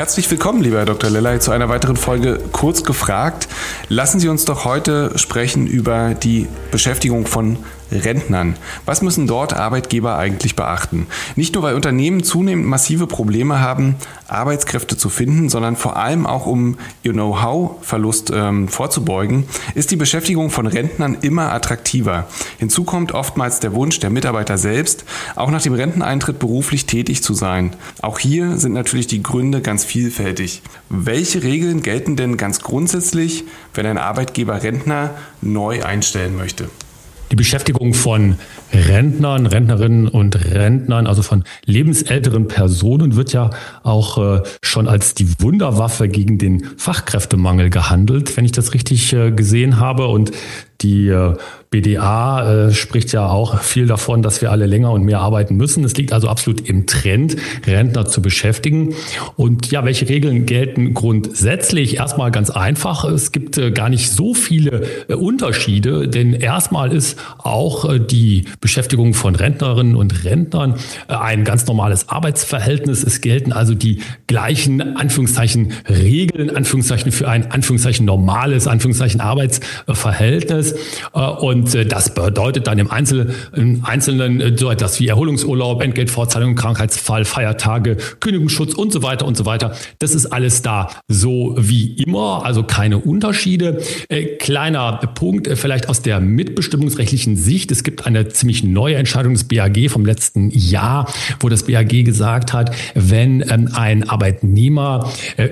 Herzlich willkommen, lieber Herr Dr. Lellay, zu einer weiteren Folge Kurz gefragt. Lassen Sie uns doch heute sprechen über die Beschäftigung von Rentnern. Was müssen dort Arbeitgeber eigentlich beachten? Nicht nur, weil Unternehmen zunehmend massive Probleme haben, Arbeitskräfte zu finden, sondern vor allem auch, um ihr Know-how-Verlust ähm, vorzubeugen, ist die Beschäftigung von Rentnern immer attraktiver. Hinzu kommt oftmals der Wunsch der Mitarbeiter selbst, auch nach dem Renteneintritt beruflich tätig zu sein. Auch hier sind natürlich die Gründe ganz vielfältig. Welche Regeln gelten denn ganz grundsätzlich, wenn ein Arbeitgeber Rentner neu einstellen möchte? Die Beschäftigung von Rentnern, Rentnerinnen und Rentnern, also von lebensälteren Personen, wird ja auch äh, schon als die Wunderwaffe gegen den Fachkräftemangel gehandelt, wenn ich das richtig äh, gesehen habe. Und die äh, BDA äh, spricht ja auch viel davon, dass wir alle länger und mehr arbeiten müssen. Es liegt also absolut im Trend, Rentner zu beschäftigen. Und ja, welche Regeln gelten grundsätzlich? Erstmal ganz einfach. Es gibt äh, gar nicht so viele äh, Unterschiede, denn erstmal ist auch äh, die Beschäftigung von Rentnerinnen und Rentnern äh, ein ganz normales Arbeitsverhältnis. Es gelten also die gleichen Anführungszeichen Regeln, Anführungszeichen für ein Anführungszeichen normales, Anführungszeichen Arbeitsverhältnis. Äh, und äh, das bedeutet dann im, Einzel, im Einzelnen äh, so etwas wie Erholungsurlaub, Entgeltfortzahlung, Krankheitsfall, Feiertage, Kündigungsschutz und so weiter und so weiter. Das ist alles da so wie immer, also keine Unterschiede. Kleiner Punkt vielleicht aus der mitbestimmungsrechtlichen Sicht. Es gibt eine ziemlich neue Entscheidung des BAG vom letzten Jahr, wo das BAG gesagt hat, wenn ähm, ein Arbeitnehmer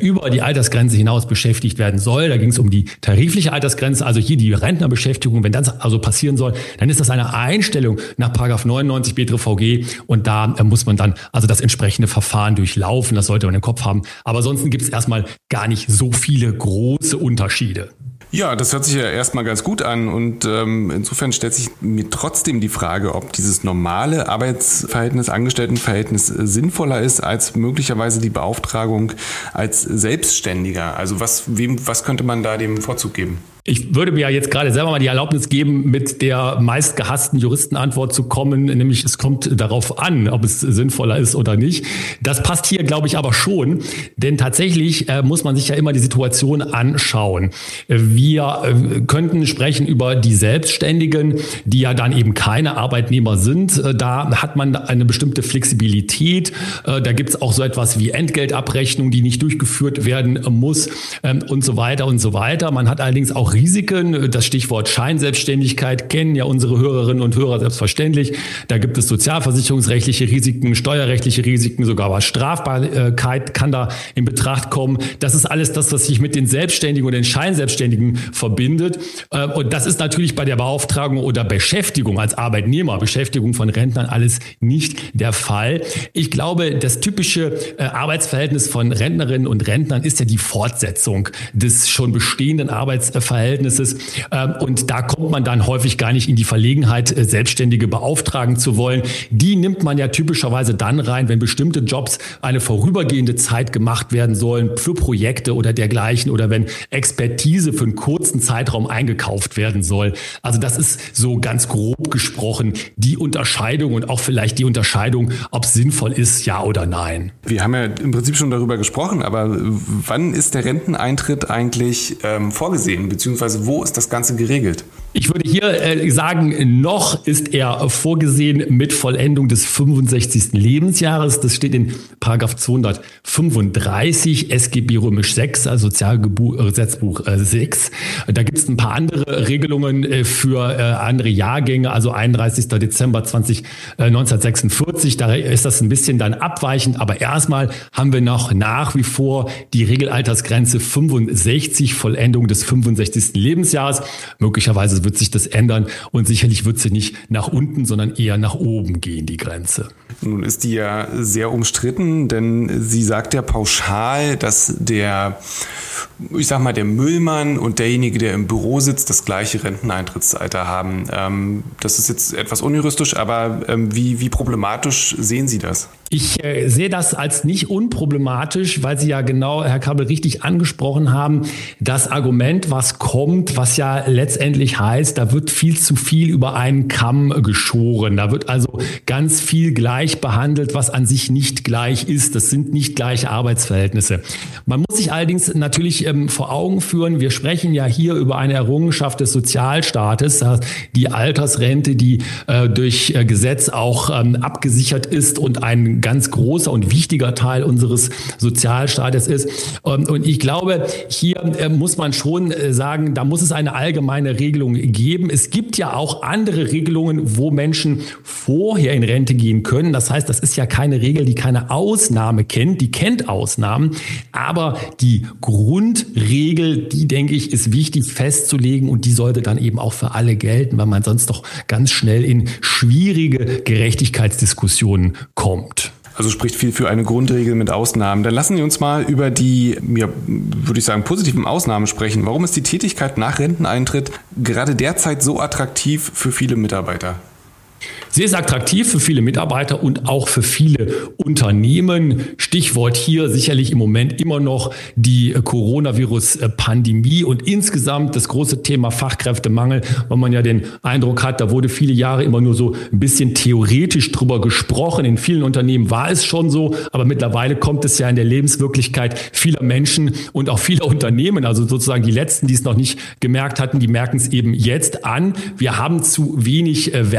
über die Altersgrenze hinaus beschäftigt werden soll, da ging es um die tarifliche Altersgrenze, also hier die Rentnerbeschäftigung, wenn das also passieren soll, dann ist das eine Einstellung nach 99 BTVG und da äh, muss man dann also das entsprechende Verfahren durchlaufen. Das sollte man im Kopf haben. Aber ansonsten gibt es erstmal gar nicht so viele große Unterschiede. Ja, das hört sich ja erstmal ganz gut an und ähm, insofern stellt sich mir trotzdem die Frage, ob dieses normale Arbeitsverhältnis, Angestelltenverhältnis äh, sinnvoller ist als möglicherweise die Beauftragung als Selbstständiger. Also was, wem, was könnte man da dem Vorzug geben? Ich würde mir ja jetzt gerade selber mal die Erlaubnis geben, mit der meistgehassten Juristenantwort zu kommen, nämlich es kommt darauf an, ob es sinnvoller ist oder nicht. Das passt hier, glaube ich, aber schon, denn tatsächlich äh, muss man sich ja immer die Situation anschauen. Wir äh, könnten sprechen über die Selbstständigen, die ja dann eben keine Arbeitnehmer sind. Äh, da hat man eine bestimmte Flexibilität. Äh, da gibt es auch so etwas wie Entgeltabrechnung, die nicht durchgeführt werden muss ähm, und so weiter und so weiter. Man hat allerdings auch Risiken. Das Stichwort Scheinselbstständigkeit kennen ja unsere Hörerinnen und Hörer selbstverständlich. Da gibt es sozialversicherungsrechtliche Risiken, steuerrechtliche Risiken, sogar was Strafbarkeit kann da in Betracht kommen. Das ist alles das, was sich mit den Selbstständigen und den Scheinselbstständigen verbindet. Äh, und das ist natürlich bei der Beauftragung oder Beschäftigung als Arbeitnehmer, Beschäftigung von Rentnern alles nicht der Fall. Ich glaube, das typische äh, Arbeitsverhältnis von Rentnerinnen und Rentnern ist ja die Fortsetzung des schon bestehenden Arbeitsverhältnisses Verhältnisses. Ähm, und da kommt man dann häufig gar nicht in die Verlegenheit, äh, Selbstständige beauftragen zu wollen. Die nimmt man ja typischerweise dann rein, wenn bestimmte Jobs eine vorübergehende Zeit gemacht werden sollen für Projekte oder dergleichen oder wenn Expertise für einen kurzen Zeitraum eingekauft werden soll. Also das ist so ganz grob gesprochen die Unterscheidung und auch vielleicht die Unterscheidung, ob es sinnvoll ist, ja oder nein. Wir haben ja im Prinzip schon darüber gesprochen, aber wann ist der Renteneintritt eigentlich ähm, vorgesehen, beziehungsweise beziehungsweise wo ist das Ganze geregelt? Ich würde hier äh, sagen, noch ist er vorgesehen mit Vollendung des 65. Lebensjahres. Das steht in Paragraph 235 SGB römisch 6, also Sozialgesetzbuch äh, 6. Da gibt es ein paar andere Regelungen äh, für äh, andere Jahrgänge, also 31. Dezember 20, 1946. Äh, da ist das ein bisschen dann abweichend, aber erstmal haben wir noch nach wie vor die Regelaltersgrenze 65, Vollendung des 65. Lebensjahres. Möglicherweise Weise wird sich das ändern und sicherlich wird sie nicht nach unten, sondern eher nach oben gehen, die Grenze. Nun ist die ja sehr umstritten, denn sie sagt ja pauschal, dass der ich sag mal, der Müllmann und derjenige, der im Büro sitzt, das gleiche Renteneintrittsalter haben. Ähm, das ist jetzt etwas unjuristisch, aber ähm, wie, wie problematisch sehen Sie das? Ich äh, sehe das als nicht unproblematisch, weil Sie ja genau, Herr Kabel, richtig angesprochen haben, das Argument, was kommt, was ja letztendlich heißt, da wird viel zu viel über einen Kamm geschoren. Da wird also ganz viel gleich behandelt, was an sich nicht gleich ist. Das sind nicht gleiche Arbeitsverhältnisse. Man muss sich allerdings natürlich ähm, vor Augen führen, wir sprechen ja hier über eine Errungenschaft des Sozialstaates, die Altersrente, die äh, durch äh, Gesetz auch ähm, abgesichert ist und ein ganz großer und wichtiger Teil unseres Sozialstaates ist. Ähm, und ich glaube, hier äh, muss man schon äh, sagen, da muss es eine allgemeine Regelung geben. Es gibt ja auch andere Regelungen, wo Menschen vorher in Rente gehen können. Das heißt, das ist ja keine Regel, die keine Ausnahme kennt. Die kennt Ausnahmen. Aber die Grundregel, die denke ich, ist wichtig festzulegen und die sollte dann eben auch für alle gelten, weil man sonst doch ganz schnell in schwierige Gerechtigkeitsdiskussionen kommt. Also spricht viel für eine Grundregel mit Ausnahmen. Dann lassen Sie uns mal über die, ja, würde ich sagen, positiven Ausnahmen sprechen. Warum ist die Tätigkeit nach Renteneintritt gerade derzeit so attraktiv für viele Mitarbeiter? Sie ist attraktiv für viele Mitarbeiter und auch für viele Unternehmen. Stichwort hier sicherlich im Moment immer noch die Coronavirus-Pandemie und insgesamt das große Thema Fachkräftemangel, weil man ja den Eindruck hat, da wurde viele Jahre immer nur so ein bisschen theoretisch drüber gesprochen. In vielen Unternehmen war es schon so, aber mittlerweile kommt es ja in der Lebenswirklichkeit vieler Menschen und auch vieler Unternehmen, also sozusagen die letzten, die es noch nicht gemerkt hatten, die merken es eben jetzt an. Wir haben zu wenig äh,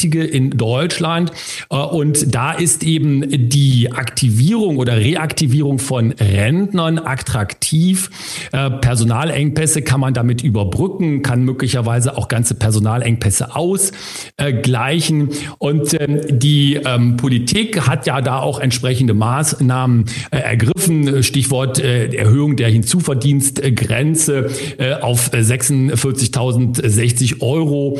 Werktätige in Deutschland. Äh, und da ist eben die Aktivierung oder Reaktivierung von Rentnern attraktiv. Äh, Personalengpässe kann man damit überbrücken, kann möglicherweise auch ganze Personalengpässe ausgleichen. Und ähm, die ähm, Politik hat ja da auch entsprechende Maßnahmen äh, ergriffen. Stichwort Erhöhung der Hinzuverdienstgrenze auf 46.060 Euro.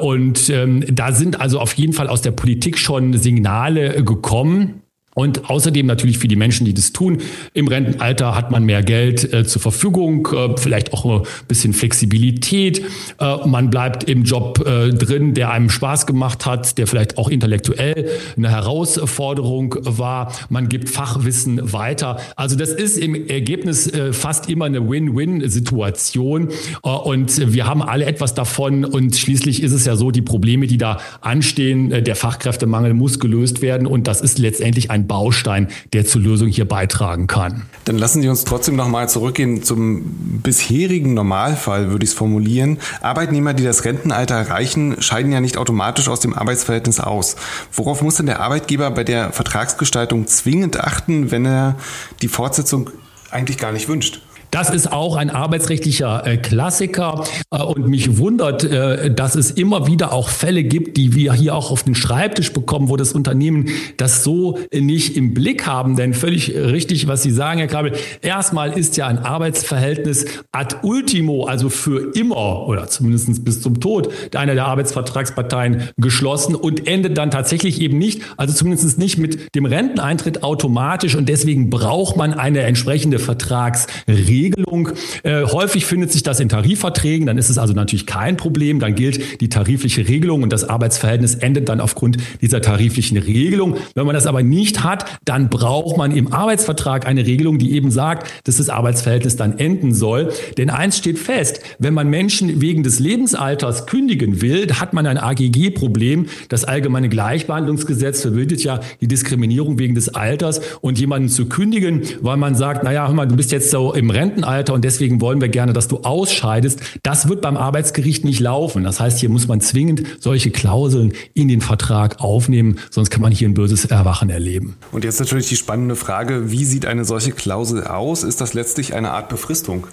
Und ähm, da sind also auf jeden Fall aus der Politik schon Signale gekommen. Und außerdem natürlich für die Menschen, die das tun. Im Rentenalter hat man mehr Geld äh, zur Verfügung, äh, vielleicht auch ein bisschen Flexibilität. Äh, man bleibt im Job äh, drin, der einem Spaß gemacht hat, der vielleicht auch intellektuell eine Herausforderung war. Man gibt Fachwissen weiter. Also das ist im Ergebnis äh, fast immer eine Win-Win-Situation. Äh, und wir haben alle etwas davon. Und schließlich ist es ja so, die Probleme, die da anstehen, der Fachkräftemangel muss gelöst werden. Und das ist letztendlich ein ein Baustein, der zur Lösung hier beitragen kann. Dann lassen Sie uns trotzdem nochmal zurückgehen zum bisherigen Normalfall, würde ich es formulieren. Arbeitnehmer, die das Rentenalter erreichen, scheiden ja nicht automatisch aus dem Arbeitsverhältnis aus. Worauf muss denn der Arbeitgeber bei der Vertragsgestaltung zwingend achten, wenn er die Fortsetzung eigentlich gar nicht wünscht? Das ist auch ein arbeitsrechtlicher äh, Klassiker äh, und mich wundert, äh, dass es immer wieder auch Fälle gibt, die wir hier auch auf den Schreibtisch bekommen, wo das Unternehmen das so nicht im Blick haben. Denn völlig richtig, was Sie sagen, Herr Kabel, erstmal ist ja ein Arbeitsverhältnis ad ultimo, also für immer oder zumindest bis zum Tod einer der Arbeitsvertragsparteien geschlossen und endet dann tatsächlich eben nicht, also zumindest nicht mit dem Renteneintritt automatisch und deswegen braucht man eine entsprechende Vertragsregelung. Regelung. Äh, häufig findet sich das in Tarifverträgen, dann ist es also natürlich kein Problem, dann gilt die tarifliche Regelung und das Arbeitsverhältnis endet dann aufgrund dieser tariflichen Regelung. Wenn man das aber nicht hat, dann braucht man im Arbeitsvertrag eine Regelung, die eben sagt, dass das Arbeitsverhältnis dann enden soll. Denn eins steht fest, wenn man Menschen wegen des Lebensalters kündigen will, hat man ein AGG-Problem. Das allgemeine Gleichbehandlungsgesetz verbietet ja die Diskriminierung wegen des Alters und jemanden zu kündigen, weil man sagt, naja, hör mal, du bist jetzt so im Renten Rentenalter und deswegen wollen wir gerne, dass du ausscheidest. Das wird beim Arbeitsgericht nicht laufen. Das heißt, hier muss man zwingend solche Klauseln in den Vertrag aufnehmen, sonst kann man hier ein böses Erwachen erleben. Und jetzt natürlich die spannende Frage, wie sieht eine solche Klausel aus? Ist das letztlich eine Art Befristung?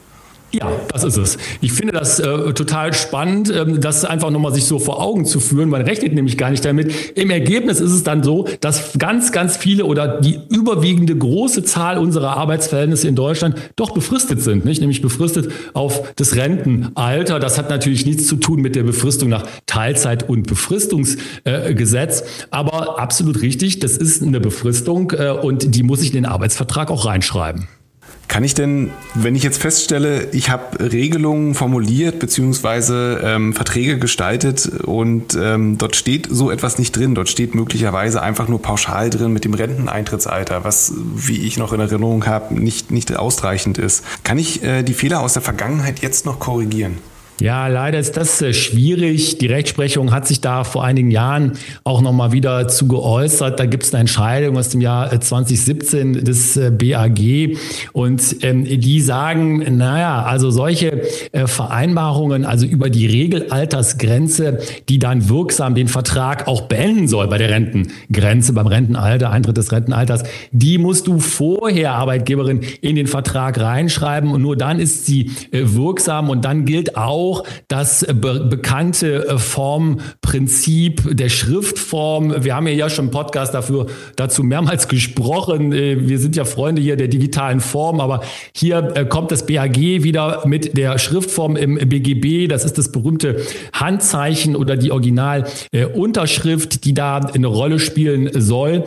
Ja, das ist es. Ich finde das äh, total spannend, ähm, das einfach nochmal sich so vor Augen zu führen. Man rechnet nämlich gar nicht damit. Im Ergebnis ist es dann so, dass ganz, ganz viele oder die überwiegende große Zahl unserer Arbeitsverhältnisse in Deutschland doch befristet sind, nicht? Nämlich befristet auf das Rentenalter. Das hat natürlich nichts zu tun mit der Befristung nach Teilzeit- und Befristungsgesetz. Äh, Aber absolut richtig, das ist eine Befristung äh, und die muss ich in den Arbeitsvertrag auch reinschreiben. Kann ich denn, wenn ich jetzt feststelle, ich habe Regelungen formuliert beziehungsweise ähm, Verträge gestaltet und ähm, dort steht so etwas nicht drin, dort steht möglicherweise einfach nur pauschal drin mit dem Renteneintrittsalter, was, wie ich noch in Erinnerung habe, nicht, nicht ausreichend ist. Kann ich äh, die Fehler aus der Vergangenheit jetzt noch korrigieren? Ja, leider ist das äh, schwierig. Die Rechtsprechung hat sich da vor einigen Jahren auch nochmal wieder zu geäußert. Da gibt es eine Entscheidung aus dem Jahr 2017 äh, des äh, BAG und ähm, die sagen, naja, also solche äh, Vereinbarungen, also über die Regelaltersgrenze, die dann wirksam den Vertrag auch beenden soll bei der Rentengrenze, beim Rentenalter, Eintritt des Rentenalters, die musst du vorher, Arbeitgeberin, in den Vertrag reinschreiben und nur dann ist sie äh, wirksam und dann gilt auch, auch das be bekannte äh, Formprinzip der Schriftform. Wir haben ja schon einen Podcast dafür, dazu mehrmals gesprochen. Äh, wir sind ja Freunde hier der digitalen Form, aber hier äh, kommt das BAG wieder mit der Schriftform im BGB. Das ist das berühmte Handzeichen oder die Originalunterschrift, die da eine Rolle spielen soll.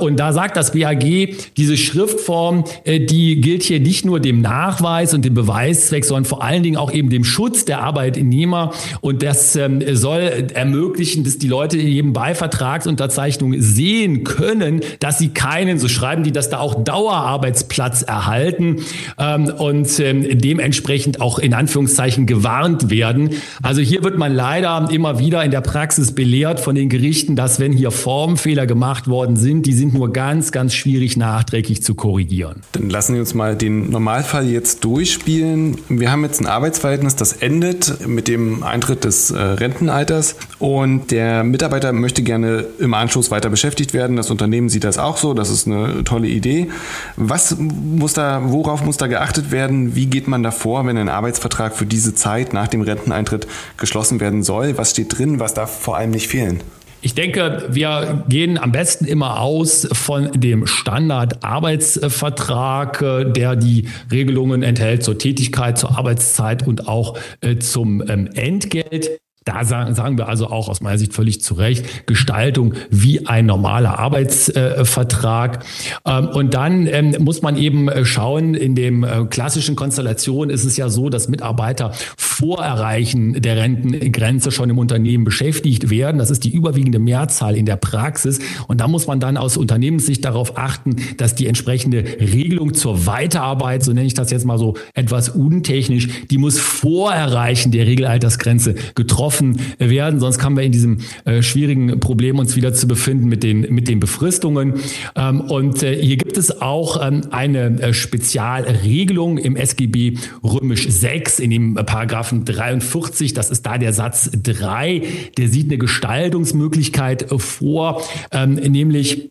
Und da sagt das BAG, diese Schriftform, die gilt hier nicht nur dem Nachweis und dem Beweiszweck, sondern vor allen Dingen auch eben dem Schutz der Arbeitnehmer und das ähm, soll ermöglichen, dass die Leute eben bei Vertragsunterzeichnung sehen können, dass sie keinen, so schreiben die, dass da auch Dauerarbeitsplatz erhalten ähm, und ähm, dementsprechend auch in Anführungszeichen gewarnt werden. Also hier wird man leider immer wieder in der Praxis belehrt von den Gerichten, dass wenn hier Formfehler gemacht worden sind, die sind nur ganz, ganz schwierig nachträglich zu korrigieren. Dann lassen Sie uns mal den Normalfall jetzt durchspielen. Wir haben jetzt ein Arbeitsverhältnis, das endet endet mit dem Eintritt des äh, Rentenalters und der Mitarbeiter möchte gerne im Anschluss weiter beschäftigt werden. Das Unternehmen sieht das auch so. Das ist eine tolle Idee. Was muss da, worauf muss da geachtet werden? Wie geht man da vor, wenn ein Arbeitsvertrag für diese Zeit nach dem Renteneintritt geschlossen werden soll? Was steht drin? Was darf vor allem nicht fehlen? Ich denke, wir gehen am besten immer aus von dem Standardarbeitsvertrag, äh, der die Regelungen enthält zur Tätigkeit, zur Arbeitszeit und auch äh, zum ähm, Entgelt. Da sagen wir also auch aus meiner Sicht völlig zu Recht, Gestaltung wie ein normaler Arbeitsvertrag. Ähm, und dann ähm, muss man eben äh, schauen, in dem äh, klassischen Konstellation ist es ja so, dass Mitarbeiter vor Erreichen der Rentengrenze schon im Unternehmen beschäftigt werden. Das ist die überwiegende Mehrzahl in der Praxis. Und da muss man dann aus Unternehmenssicht darauf achten, dass die entsprechende Regelung zur Weiterarbeit, so nenne ich das jetzt mal so etwas untechnisch, die muss vor Erreichen der Regelaltersgrenze getroffen getroffen werden. Sonst kommen wir in diesem äh, schwierigen Problem uns wieder zu befinden mit den, mit den Befristungen. Ähm, und äh, hier gibt es auch ähm, eine äh, Spezialregelung im SGB Römisch 6 in dem Paragraphen 43. Das ist da der Satz 3. Der sieht eine Gestaltungsmöglichkeit vor, ähm, nämlich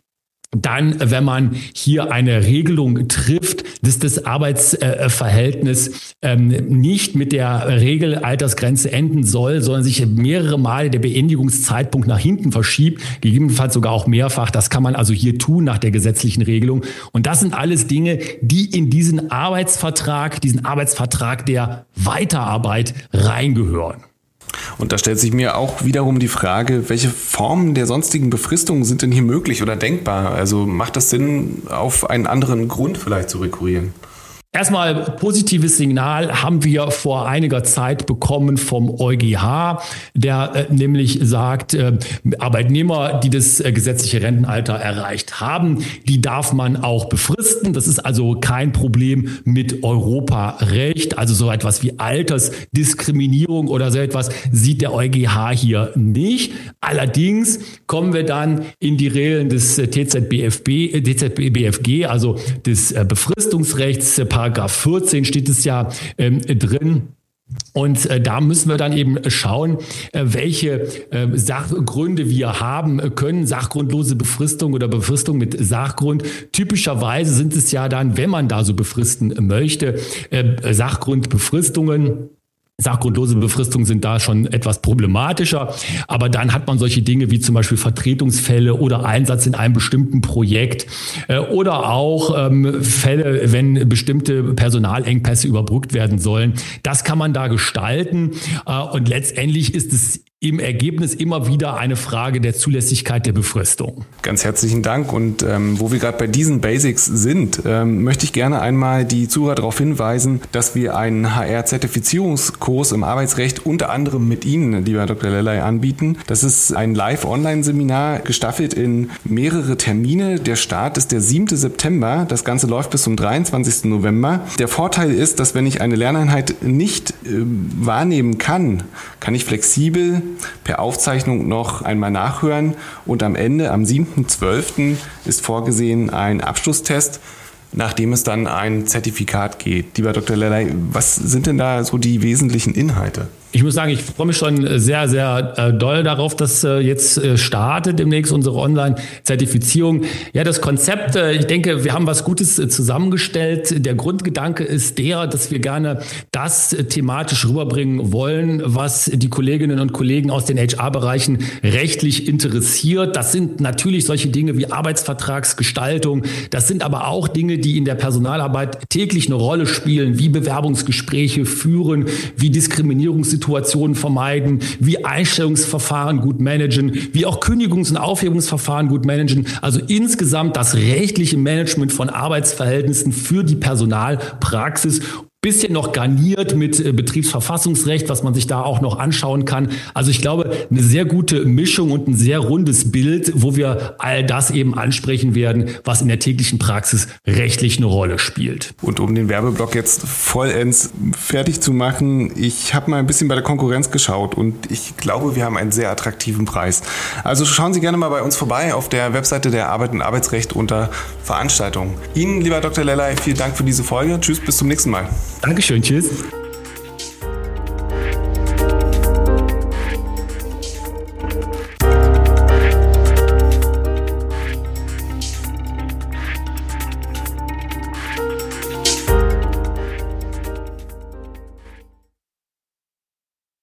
dann, wenn man hier eine Regelung trifft, dass das Arbeitsverhältnis ähm, nicht mit der Regelaltersgrenze enden soll, sondern sich mehrere Male der Beendigungszeitpunkt nach hinten verschiebt, gegebenenfalls sogar auch mehrfach. Das kann man also hier tun nach der gesetzlichen Regelung. Und das sind alles Dinge, die in diesen Arbeitsvertrag, diesen Arbeitsvertrag der Weiterarbeit reingehören. Und da stellt sich mir auch wiederum die Frage, welche Formen der sonstigen Befristung sind denn hier möglich oder denkbar? Also macht das Sinn, auf einen anderen Grund vielleicht zu rekurrieren? Erstmal positives Signal haben wir vor einiger Zeit bekommen vom EuGH, der äh, nämlich sagt, äh, Arbeitnehmer, die das äh, gesetzliche Rentenalter erreicht haben, die darf man auch befristen. Das ist also kein Problem mit Europarecht. Also so etwas wie Altersdiskriminierung oder so etwas sieht der EuGH hier nicht. Allerdings kommen wir dann in die Regeln des TZBFB, TZBFG, also des Befristungsrechts, Paragraph 14 steht es ja ähm, drin. Und äh, da müssen wir dann eben schauen, äh, welche äh, Sachgründe wir haben können. Sachgrundlose Befristung oder Befristung mit Sachgrund. Typischerweise sind es ja dann, wenn man da so befristen möchte, äh, Sachgrundbefristungen Sachgrundlose Befristungen sind da schon etwas problematischer, aber dann hat man solche Dinge wie zum Beispiel Vertretungsfälle oder Einsatz in einem bestimmten Projekt äh, oder auch ähm, Fälle, wenn bestimmte Personalengpässe überbrückt werden sollen. Das kann man da gestalten äh, und letztendlich ist es im Ergebnis immer wieder eine Frage der Zulässigkeit der Befristung. Ganz herzlichen Dank. Und ähm, wo wir gerade bei diesen Basics sind, ähm, möchte ich gerne einmal die Zuhörer darauf hinweisen, dass wir einen HR-Zertifizierungskurs im Arbeitsrecht unter anderem mit Ihnen, lieber Dr. Lellay, anbieten. Das ist ein Live-Online-Seminar, gestaffelt in mehrere Termine. Der Start ist der 7. September. Das Ganze läuft bis zum 23. November. Der Vorteil ist, dass wenn ich eine Lerneinheit nicht äh, wahrnehmen kann, kann ich flexibel per Aufzeichnung noch einmal nachhören und am Ende, am 7.12., ist vorgesehen ein Abschlusstest, nachdem es dann ein Zertifikat geht. Lieber Dr. Lellay, was sind denn da so die wesentlichen Inhalte? Ich muss sagen, ich freue mich schon sehr, sehr äh, doll darauf, dass äh, jetzt äh, startet demnächst unsere Online-Zertifizierung. Ja, das Konzept, ich denke, wir haben was Gutes zusammengestellt. Der Grundgedanke ist der, dass wir gerne das thematisch rüberbringen wollen, was die Kolleginnen und Kollegen aus den HR-Bereichen rechtlich interessiert. Das sind natürlich solche Dinge wie Arbeitsvertragsgestaltung. Das sind aber auch Dinge, die in der Personalarbeit täglich eine Rolle spielen, wie Bewerbungsgespräche führen, wie Diskriminierungssituationen Situationen vermeiden, wie Einstellungsverfahren gut managen, wie auch Kündigungs- und Aufhebungsverfahren gut managen. Also insgesamt das rechtliche Management von Arbeitsverhältnissen für die Personalpraxis bisschen noch garniert mit äh, Betriebsverfassungsrecht, was man sich da auch noch anschauen kann. Also ich glaube, eine sehr gute Mischung und ein sehr rundes Bild, wo wir all das eben ansprechen werden, was in der täglichen Praxis rechtlich eine Rolle spielt. Und um den Werbeblock jetzt vollends fertig zu machen, ich habe mal ein bisschen bei der Konkurrenz geschaut und ich glaube, wir haben einen sehr attraktiven Preis. Also schauen Sie gerne mal bei uns vorbei auf der Webseite der Arbeit und Arbeitsrecht unter Veranstaltungen. Ihnen, lieber Dr. Lellay, vielen Dank für diese Folge. Tschüss, bis zum nächsten Mal. Dankeschön, tschüss.